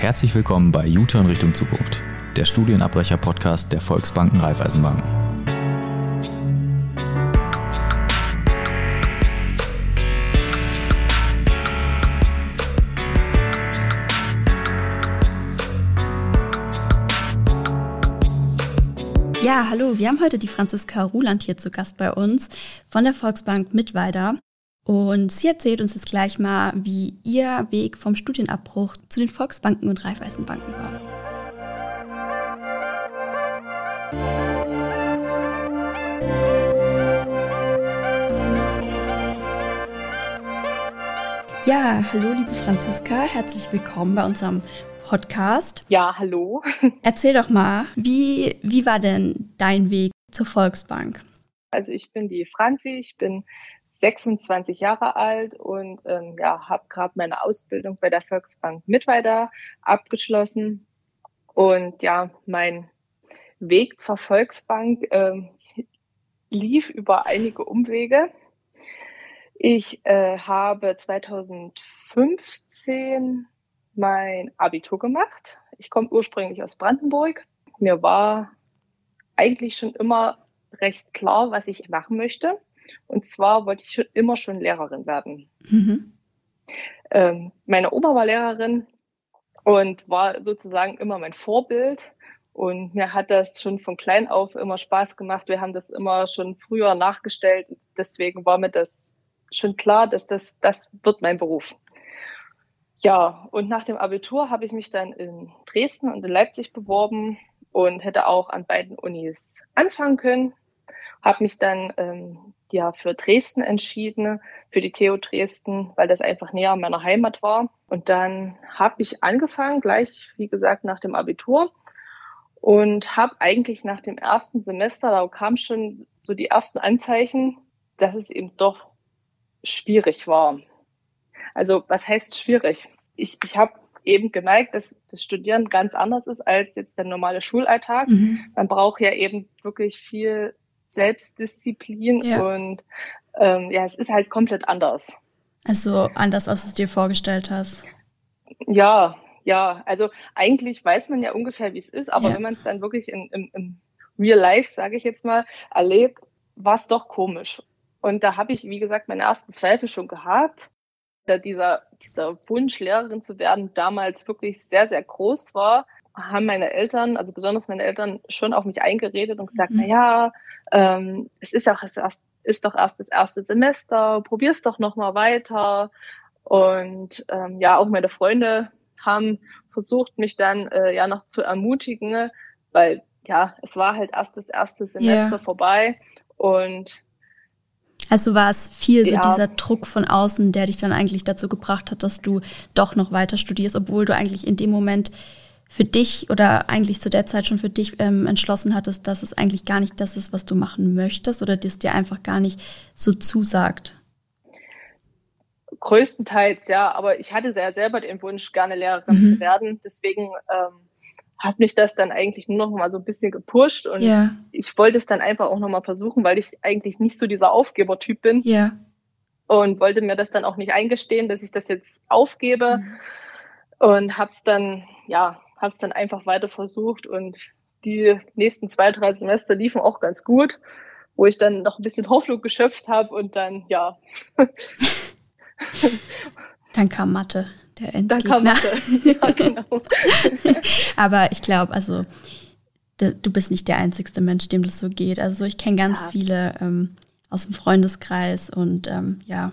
Herzlich willkommen bei U-Turn Richtung Zukunft, der Studienabbrecher-Podcast der Volksbanken Raiffeisenbanken. Ja, hallo, wir haben heute die Franziska Ruland hier zu Gast bei uns von der Volksbank Mittweida. Und sie erzählt uns jetzt gleich mal, wie ihr Weg vom Studienabbruch zu den Volksbanken und Raiffeisenbanken war. Ja, hallo liebe Franziska, herzlich willkommen bei unserem Podcast. Ja, hallo. Erzähl doch mal, wie, wie war denn dein Weg zur Volksbank? Also ich bin die Franzi, ich bin 26 Jahre alt und ähm, ja, habe gerade meine Ausbildung bei der Volksbank Mittweida abgeschlossen. Und ja, mein Weg zur Volksbank ähm, lief über einige Umwege. Ich äh, habe 2015 mein Abitur gemacht. Ich komme ursprünglich aus Brandenburg. Mir war eigentlich schon immer recht klar, was ich machen möchte. Und zwar wollte ich schon immer schon Lehrerin werden. Mhm. Ähm, meine Oma war Lehrerin und war sozusagen immer mein Vorbild. Und mir hat das schon von klein auf immer Spaß gemacht. Wir haben das immer schon früher nachgestellt. Deswegen war mir das schon klar, dass das, das wird mein Beruf. Ja, und nach dem Abitur habe ich mich dann in Dresden und in Leipzig beworben und hätte auch an beiden Unis anfangen können. Habe mich dann ähm, ja für Dresden entschieden, für die TU Dresden, weil das einfach näher an meiner Heimat war. Und dann habe ich angefangen, gleich wie gesagt nach dem Abitur und habe eigentlich nach dem ersten Semester, da kam schon so die ersten Anzeichen, dass es eben doch schwierig war. Also was heißt schwierig? Ich, ich habe eben gemerkt, dass das Studieren ganz anders ist als jetzt der normale Schulalltag. Mhm. Man braucht ja eben wirklich viel Selbstdisziplin ja. und ähm, ja, es ist halt komplett anders. Also anders, als du es dir vorgestellt hast. Ja, ja. Also eigentlich weiß man ja ungefähr, wie es ist, aber ja. wenn man es dann wirklich in, im, im Real Life, sage ich jetzt mal, erlebt, war es doch komisch. Und da habe ich, wie gesagt, meine ersten Zweifel schon gehabt, da dieser, dieser Wunsch, Lehrerin zu werden, damals wirklich sehr, sehr groß war haben meine Eltern, also besonders meine Eltern, schon auf mich eingeredet und gesagt, mhm. na ja, ähm, es ist auch erst, ist doch erst das erste Semester, probier's doch noch mal weiter. Und ähm, ja, auch meine Freunde haben versucht, mich dann äh, ja noch zu ermutigen, weil ja, es war halt erst das erste Semester yeah. vorbei und also war es viel so ja. dieser Druck von außen, der dich dann eigentlich dazu gebracht hat, dass du doch noch weiter studierst, obwohl du eigentlich in dem Moment für dich oder eigentlich zu der Zeit schon für dich ähm, entschlossen hattest, dass es eigentlich gar nicht das ist, was du machen möchtest oder das dir einfach gar nicht so zusagt? Größtenteils ja, aber ich hatte sehr selber den Wunsch, gerne Lehrerin mhm. zu werden. Deswegen ähm, hat mich das dann eigentlich nur noch mal so ein bisschen gepusht und yeah. ich wollte es dann einfach auch noch mal versuchen, weil ich eigentlich nicht so dieser Aufgebertyp bin. Ja. Yeah. Und wollte mir das dann auch nicht eingestehen, dass ich das jetzt aufgebe. Mhm. Und hab's dann, ja, habe es dann einfach weiter versucht und die nächsten zwei, drei Semester liefen auch ganz gut, wo ich dann noch ein bisschen Hoffnung geschöpft habe und dann, ja. dann kam Mathe, der Endgegner. Dann kam Mathe, ja, genau. Aber ich glaube, also du bist nicht der einzigste Mensch, dem das so geht. Also ich kenne ganz ja. viele ähm, aus dem Freundeskreis und ähm, ja,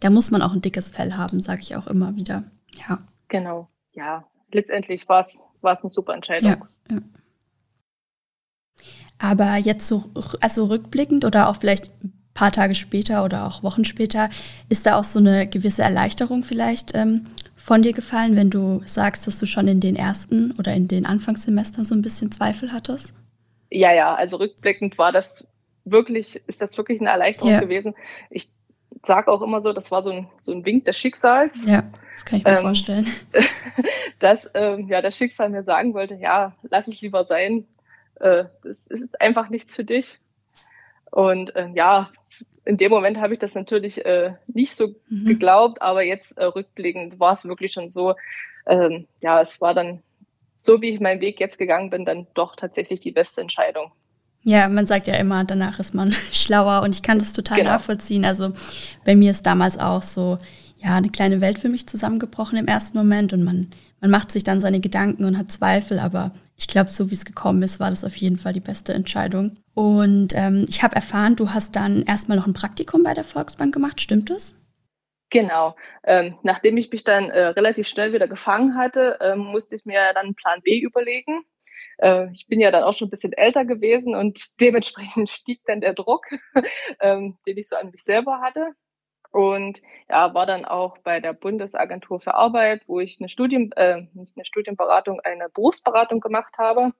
da muss man auch ein dickes Fell haben, sage ich auch immer wieder. Ja. Genau, ja letztendlich war es eine super Entscheidung. Ja, ja. Aber jetzt so, also rückblickend oder auch vielleicht ein paar Tage später oder auch Wochen später, ist da auch so eine gewisse Erleichterung vielleicht ähm, von dir gefallen, wenn du sagst, dass du schon in den ersten oder in den Anfangssemestern so ein bisschen Zweifel hattest? Ja, ja, also rückblickend war das wirklich, ist das wirklich eine Erleichterung ja. gewesen. Ich sage auch immer so, das war so ein, so ein Wink des Schicksals. Ja, das kann ich mir ähm, vorstellen. dass ähm, ja, das Schicksal mir sagen wollte, ja, lass es lieber sein. Äh, das, ist einfach nichts für dich. Und äh, ja, in dem Moment habe ich das natürlich äh, nicht so mhm. geglaubt, aber jetzt äh, rückblickend war es wirklich schon so, ähm, ja, es war dann so, wie ich meinen Weg jetzt gegangen bin, dann doch tatsächlich die beste Entscheidung. Ja, man sagt ja immer, danach ist man schlauer und ich kann das total genau. nachvollziehen. Also bei mir ist damals auch so, ja, eine kleine Welt für mich zusammengebrochen im ersten Moment und man, man macht sich dann seine Gedanken und hat Zweifel, aber ich glaube, so wie es gekommen ist, war das auf jeden Fall die beste Entscheidung. Und ähm, ich habe erfahren, du hast dann erstmal noch ein Praktikum bei der Volksbank gemacht, stimmt das? Genau. Ähm, nachdem ich mich dann äh, relativ schnell wieder gefangen hatte, ähm, musste ich mir dann einen Plan B überlegen. Äh, ich bin ja dann auch schon ein bisschen älter gewesen und dementsprechend stieg dann der Druck, ähm, den ich so an mich selber hatte. Und ja, war dann auch bei der Bundesagentur für Arbeit, wo ich eine Studien, äh, nicht eine Studienberatung, eine Berufsberatung gemacht habe.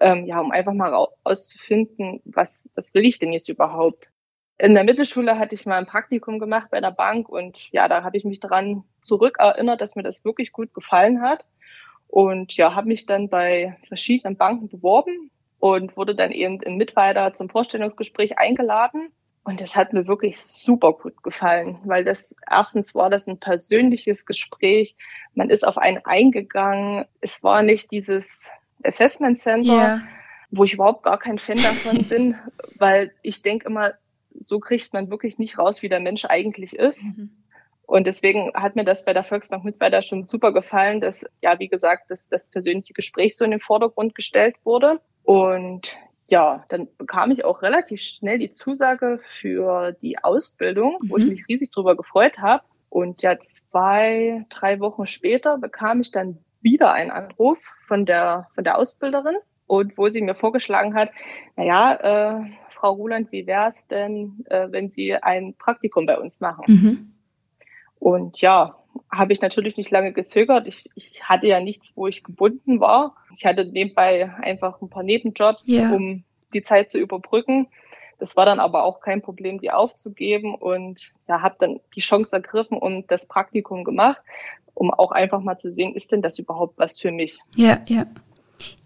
Ähm, ja, um einfach mal auszufinden, was, was will ich denn jetzt überhaupt? In der Mittelschule hatte ich mal ein Praktikum gemacht bei der Bank und ja, da habe ich mich daran zurückerinnert, dass mir das wirklich gut gefallen hat. Und ja, habe mich dann bei verschiedenen Banken beworben und wurde dann eben in Mittweida zum Vorstellungsgespräch eingeladen. Und das hat mir wirklich super gut gefallen, weil das erstens war das ein persönliches Gespräch. Man ist auf einen eingegangen. Es war nicht dieses Assessment Center, yeah. wo ich überhaupt gar kein Fan davon bin, weil ich denke immer, so kriegt man wirklich nicht raus, wie der Mensch eigentlich ist. Mhm. Und deswegen hat mir das bei der Volksbank Mittweida schon super gefallen, dass, ja, wie gesagt, dass das persönliche Gespräch so in den Vordergrund gestellt wurde. Und ja, dann bekam ich auch relativ schnell die Zusage für die Ausbildung, mhm. wo ich mich riesig drüber gefreut habe. Und ja, zwei, drei Wochen später bekam ich dann wieder einen Anruf von der, von der Ausbilderin und wo sie mir vorgeschlagen hat, na ja, äh, Frau Ruland, wie wäre es denn, äh, wenn Sie ein Praktikum bei uns machen? Mhm. Und ja, habe ich natürlich nicht lange gezögert. Ich, ich hatte ja nichts, wo ich gebunden war. Ich hatte nebenbei einfach ein paar Nebenjobs, yeah. um die Zeit zu überbrücken. Das war dann aber auch kein Problem, die aufzugeben und ja, habe dann die Chance ergriffen und das Praktikum gemacht, um auch einfach mal zu sehen, ist denn das überhaupt was für mich? Ja, ja.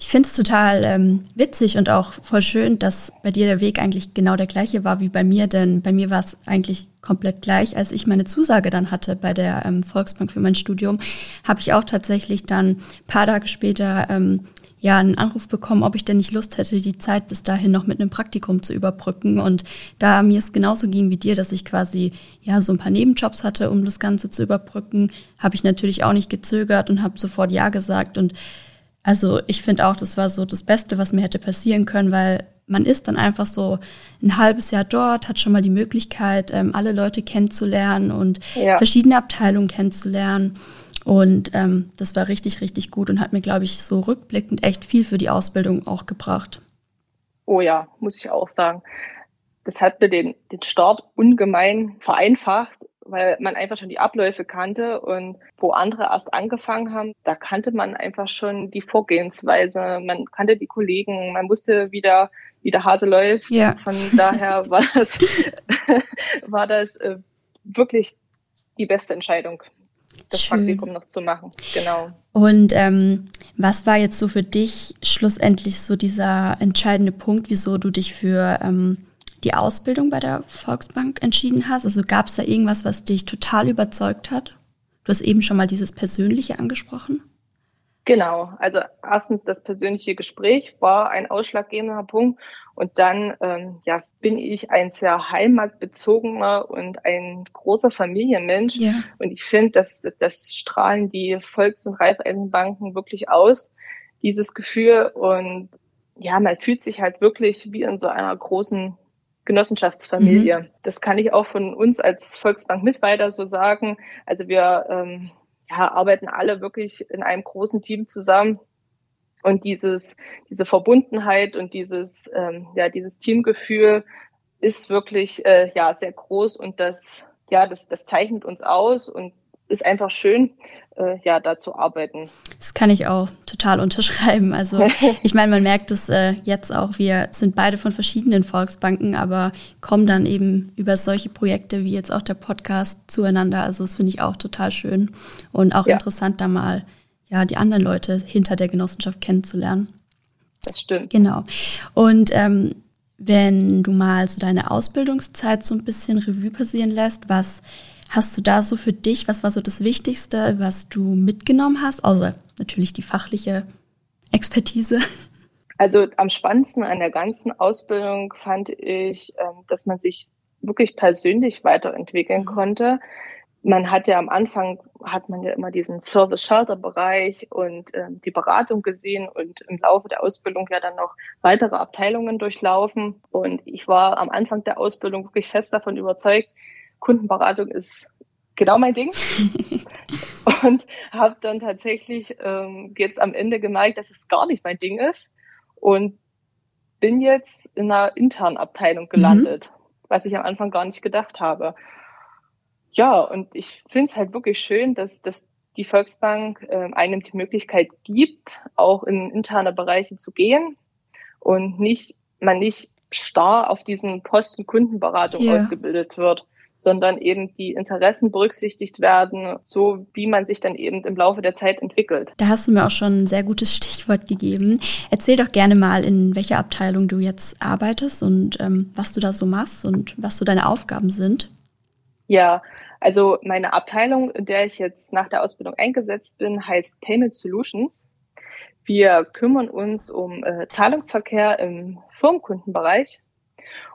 Ich finde es total ähm, witzig und auch voll schön, dass bei dir der Weg eigentlich genau der gleiche war wie bei mir, denn bei mir war es eigentlich komplett gleich. Als ich meine Zusage dann hatte bei der ähm, Volksbank für mein Studium, habe ich auch tatsächlich dann paar Tage später ähm, ja einen Anruf bekommen, ob ich denn nicht Lust hätte, die Zeit bis dahin noch mit einem Praktikum zu überbrücken. Und da mir es genauso ging wie dir, dass ich quasi ja so ein paar Nebenjobs hatte, um das Ganze zu überbrücken, habe ich natürlich auch nicht gezögert und habe sofort ja gesagt und also ich finde auch, das war so das Beste, was mir hätte passieren können, weil man ist dann einfach so ein halbes Jahr dort, hat schon mal die Möglichkeit, ähm, alle Leute kennenzulernen und ja. verschiedene Abteilungen kennenzulernen. Und ähm, das war richtig, richtig gut und hat mir, glaube ich, so rückblickend echt viel für die Ausbildung auch gebracht. Oh ja, muss ich auch sagen. Das hat mir den, den Start ungemein vereinfacht weil man einfach schon die Abläufe kannte und wo andere erst angefangen haben, da kannte man einfach schon die Vorgehensweise, man kannte die Kollegen, man wusste, wie der, wie der Hase läuft. Ja. Von daher war das, war das äh, wirklich die beste Entscheidung, das Schön. Praktikum noch zu machen. Genau. Und ähm, was war jetzt so für dich schlussendlich so dieser entscheidende Punkt, wieso du dich für ähm, die Ausbildung bei der Volksbank entschieden hast? Also gab es da irgendwas, was dich total überzeugt hat? Du hast eben schon mal dieses Persönliche angesprochen. Genau, also erstens das persönliche Gespräch war ein ausschlaggebender Punkt und dann ähm, ja bin ich ein sehr heimatbezogener und ein großer Familienmensch ja. und ich finde, dass das strahlen die Volks- und Raiffeisenbanken wirklich aus, dieses Gefühl und ja, man fühlt sich halt wirklich wie in so einer großen Genossenschaftsfamilie. Mhm. Das kann ich auch von uns als Volksbank Mittweiter so sagen. Also wir ähm, ja, arbeiten alle wirklich in einem großen Team zusammen. Und dieses, diese Verbundenheit und dieses, ähm, ja, dieses Teamgefühl ist wirklich äh, ja sehr groß und das, ja, das, das zeichnet uns aus und ist einfach schön, äh, ja, da zu arbeiten. Das kann ich auch total unterschreiben. Also ich meine, man merkt es äh, jetzt auch, wir sind beide von verschiedenen Volksbanken, aber kommen dann eben über solche Projekte wie jetzt auch der Podcast zueinander. Also das finde ich auch total schön und auch ja. interessant, da mal ja die anderen Leute hinter der Genossenschaft kennenzulernen. Das stimmt. Genau. Und ähm, wenn du mal so deine Ausbildungszeit so ein bisschen Revue passieren lässt, was Hast du da so für dich, was war so das Wichtigste, was du mitgenommen hast, außer natürlich die fachliche Expertise? Also am spannendsten an der ganzen Ausbildung fand ich, ähm, dass man sich wirklich persönlich weiterentwickeln mhm. konnte. Man hat ja am Anfang hat man ja immer diesen Service-Shelter-Bereich und äh, die Beratung gesehen und im Laufe der Ausbildung ja dann noch weitere Abteilungen durchlaufen. Und ich war am Anfang der Ausbildung wirklich fest davon überzeugt, Kundenberatung ist genau mein Ding. und habe dann tatsächlich ähm, jetzt am Ende gemerkt, dass es gar nicht mein Ding ist und bin jetzt in einer internen Abteilung mhm. gelandet, mhm. was ich am Anfang gar nicht gedacht habe. Ja, und ich finde es halt wirklich schön, dass, dass die Volksbank äh, einem die Möglichkeit gibt, auch in interne Bereiche zu gehen und nicht man nicht starr auf diesen Posten Kundenberatung yeah. ausgebildet wird sondern eben die Interessen berücksichtigt werden, so wie man sich dann eben im Laufe der Zeit entwickelt. Da hast du mir auch schon ein sehr gutes Stichwort gegeben. Erzähl doch gerne mal, in welcher Abteilung du jetzt arbeitest und ähm, was du da so machst und was so deine Aufgaben sind. Ja, also meine Abteilung, in der ich jetzt nach der Ausbildung eingesetzt bin, heißt Payment Solutions. Wir kümmern uns um äh, Zahlungsverkehr im Firmenkundenbereich.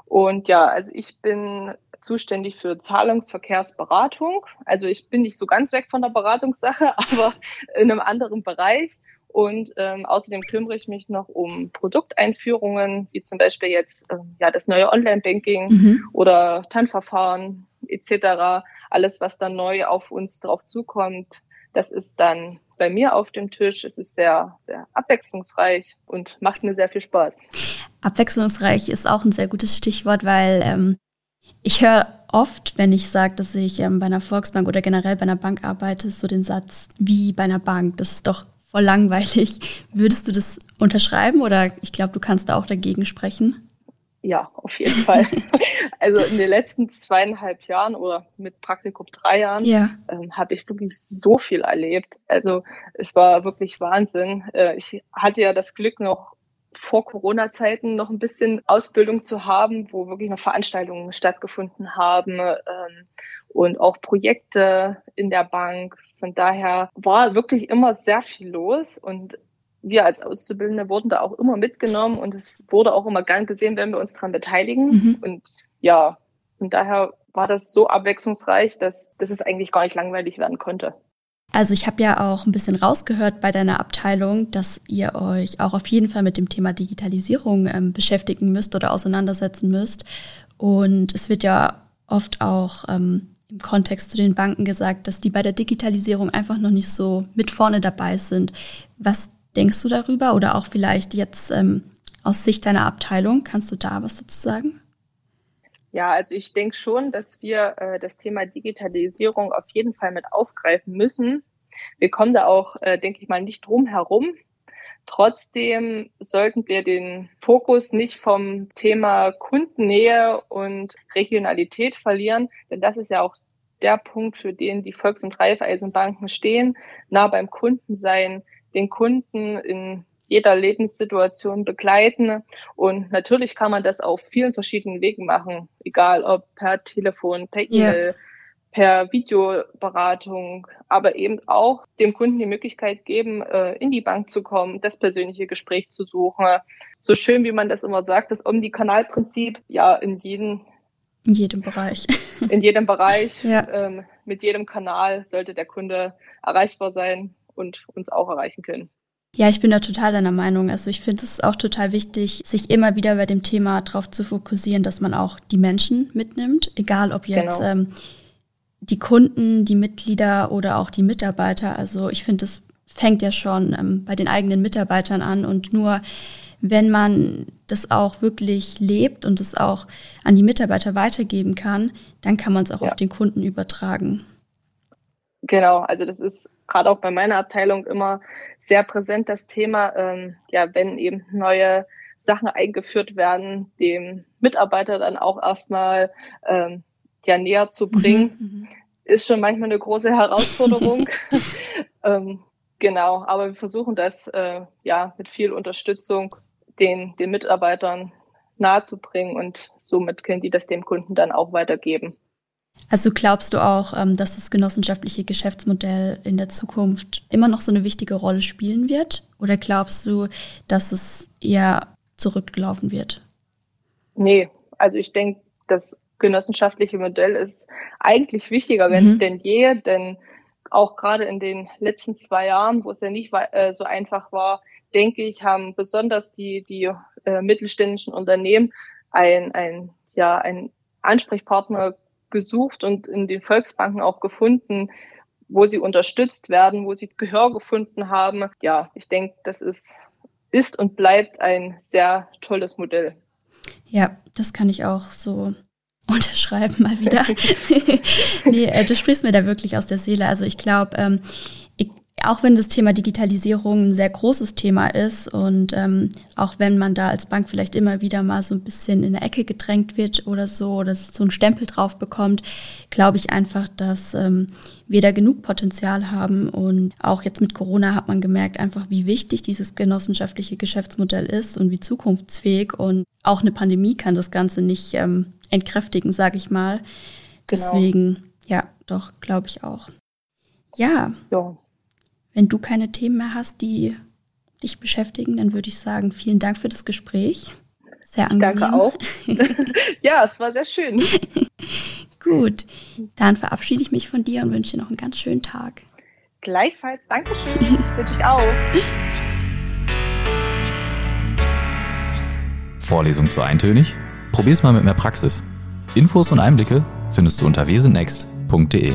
Und ja, also ich bin zuständig für Zahlungsverkehrsberatung. Also ich bin nicht so ganz weg von der Beratungssache, aber in einem anderen Bereich. Und ähm, außerdem kümmere ich mich noch um Produkteinführungen, wie zum Beispiel jetzt ähm, ja das neue Online-Banking mhm. oder TAN-Verfahren etc. Alles, was dann neu auf uns drauf zukommt, das ist dann bei mir auf dem Tisch. Es ist sehr, sehr abwechslungsreich und macht mir sehr viel Spaß. Abwechslungsreich ist auch ein sehr gutes Stichwort, weil ähm, ich höre oft, wenn ich sage, dass ich ähm, bei einer Volksbank oder generell bei einer Bank arbeite, so den Satz wie bei einer Bank. Das ist doch voll langweilig. Würdest du das unterschreiben oder ich glaube, du kannst da auch dagegen sprechen? Ja, auf jeden Fall. also in den letzten zweieinhalb Jahren oder mit Praktikum drei Jahren ja. ähm, habe ich wirklich so viel erlebt. Also es war wirklich Wahnsinn. Äh, ich hatte ja das Glück, noch vor Corona-Zeiten noch ein bisschen Ausbildung zu haben, wo wirklich noch Veranstaltungen stattgefunden haben ähm, und auch Projekte in der Bank. Von daher war wirklich immer sehr viel los und wir als Auszubildende wurden da auch immer mitgenommen und es wurde auch immer gern gesehen, wenn wir uns daran beteiligen. Mhm. Und ja, von daher war das so abwechslungsreich, dass, dass es eigentlich gar nicht langweilig werden konnte. Also ich habe ja auch ein bisschen rausgehört bei deiner Abteilung, dass ihr euch auch auf jeden Fall mit dem Thema Digitalisierung ähm, beschäftigen müsst oder auseinandersetzen müsst. Und es wird ja oft auch ähm, im Kontext zu den Banken gesagt, dass die bei der Digitalisierung einfach noch nicht so mit vorne dabei sind. Was denkst du darüber oder auch vielleicht jetzt ähm, aus Sicht deiner Abteilung? Kannst du da was dazu sagen? Ja, also ich denke schon, dass wir äh, das Thema Digitalisierung auf jeden Fall mit aufgreifen müssen. Wir kommen da auch, äh, denke ich mal, nicht drum herum. Trotzdem sollten wir den Fokus nicht vom Thema Kundennähe und Regionalität verlieren, denn das ist ja auch der Punkt, für den die Volks- und Raiffeisenbanken stehen, nah beim Kunden sein, den Kunden in jeder Lebenssituation begleiten. Und natürlich kann man das auf vielen verschiedenen Wegen machen, egal ob per Telefon, per E-Mail, yeah. per Videoberatung, aber eben auch dem Kunden die Möglichkeit geben, äh, in die Bank zu kommen, das persönliche Gespräch zu suchen. So schön, wie man das immer sagt, das Omnikanalprinzip, ja, in jedem in jedem Bereich. In jedem Bereich. ja. ähm, mit jedem Kanal sollte der Kunde erreichbar sein und uns auch erreichen können. Ja, ich bin da total deiner Meinung. Also ich finde es auch total wichtig, sich immer wieder bei dem Thema darauf zu fokussieren, dass man auch die Menschen mitnimmt, egal ob jetzt genau. ähm, die Kunden, die Mitglieder oder auch die Mitarbeiter. Also ich finde, es fängt ja schon ähm, bei den eigenen Mitarbeitern an und nur wenn man das auch wirklich lebt und es auch an die Mitarbeiter weitergeben kann, dann kann man es auch ja. auf den Kunden übertragen. Genau, also das ist gerade auch bei meiner Abteilung immer sehr präsent, das Thema, ähm, ja, wenn eben neue Sachen eingeführt werden, dem Mitarbeiter dann auch erstmal ähm, ja näher zu bringen, mhm, mhm. ist schon manchmal eine große Herausforderung. ähm, genau, aber wir versuchen das äh, ja mit viel Unterstützung den, den Mitarbeitern nahezubringen und somit können die das dem Kunden dann auch weitergeben. Also glaubst du auch, ähm, dass das genossenschaftliche Geschäftsmodell in der Zukunft immer noch so eine wichtige Rolle spielen wird? Oder glaubst du, dass es eher zurückgelaufen wird? Nee, also ich denke, das genossenschaftliche Modell ist eigentlich wichtiger mhm. denn je, denn auch gerade in den letzten zwei Jahren, wo es ja nicht äh, so einfach war, denke ich, haben besonders die, die äh, mittelständischen Unternehmen ein, ein, ja, ein Ansprechpartner gesucht und in den Volksbanken auch gefunden, wo sie unterstützt werden, wo sie Gehör gefunden haben. Ja, ich denke, das ist, ist und bleibt ein sehr tolles Modell. Ja, das kann ich auch so unterschreiben mal wieder. nee, äh, du sprichst mir da wirklich aus der Seele. Also ich glaube, ähm, auch wenn das Thema Digitalisierung ein sehr großes Thema ist und ähm, auch wenn man da als Bank vielleicht immer wieder mal so ein bisschen in der Ecke gedrängt wird oder so oder so einen Stempel drauf bekommt, glaube ich einfach, dass ähm, wir da genug Potenzial haben und auch jetzt mit Corona hat man gemerkt einfach, wie wichtig dieses genossenschaftliche Geschäftsmodell ist und wie zukunftsfähig und auch eine Pandemie kann das Ganze nicht ähm, entkräftigen, sage ich mal. Genau. Deswegen, ja, doch, glaube ich auch. Ja. ja. Wenn du keine Themen mehr hast, die dich beschäftigen, dann würde ich sagen, vielen Dank für das Gespräch. Sehr angenehm. danke auch. ja, es war sehr schön. Gut, dann verabschiede ich mich von dir und wünsche dir noch einen ganz schönen Tag. Gleichfalls, Dankeschön. wünsche ich auch. Vorlesung zu eintönig? Probier's mal mit mehr Praxis. Infos und Einblicke findest du unter wesennext.de.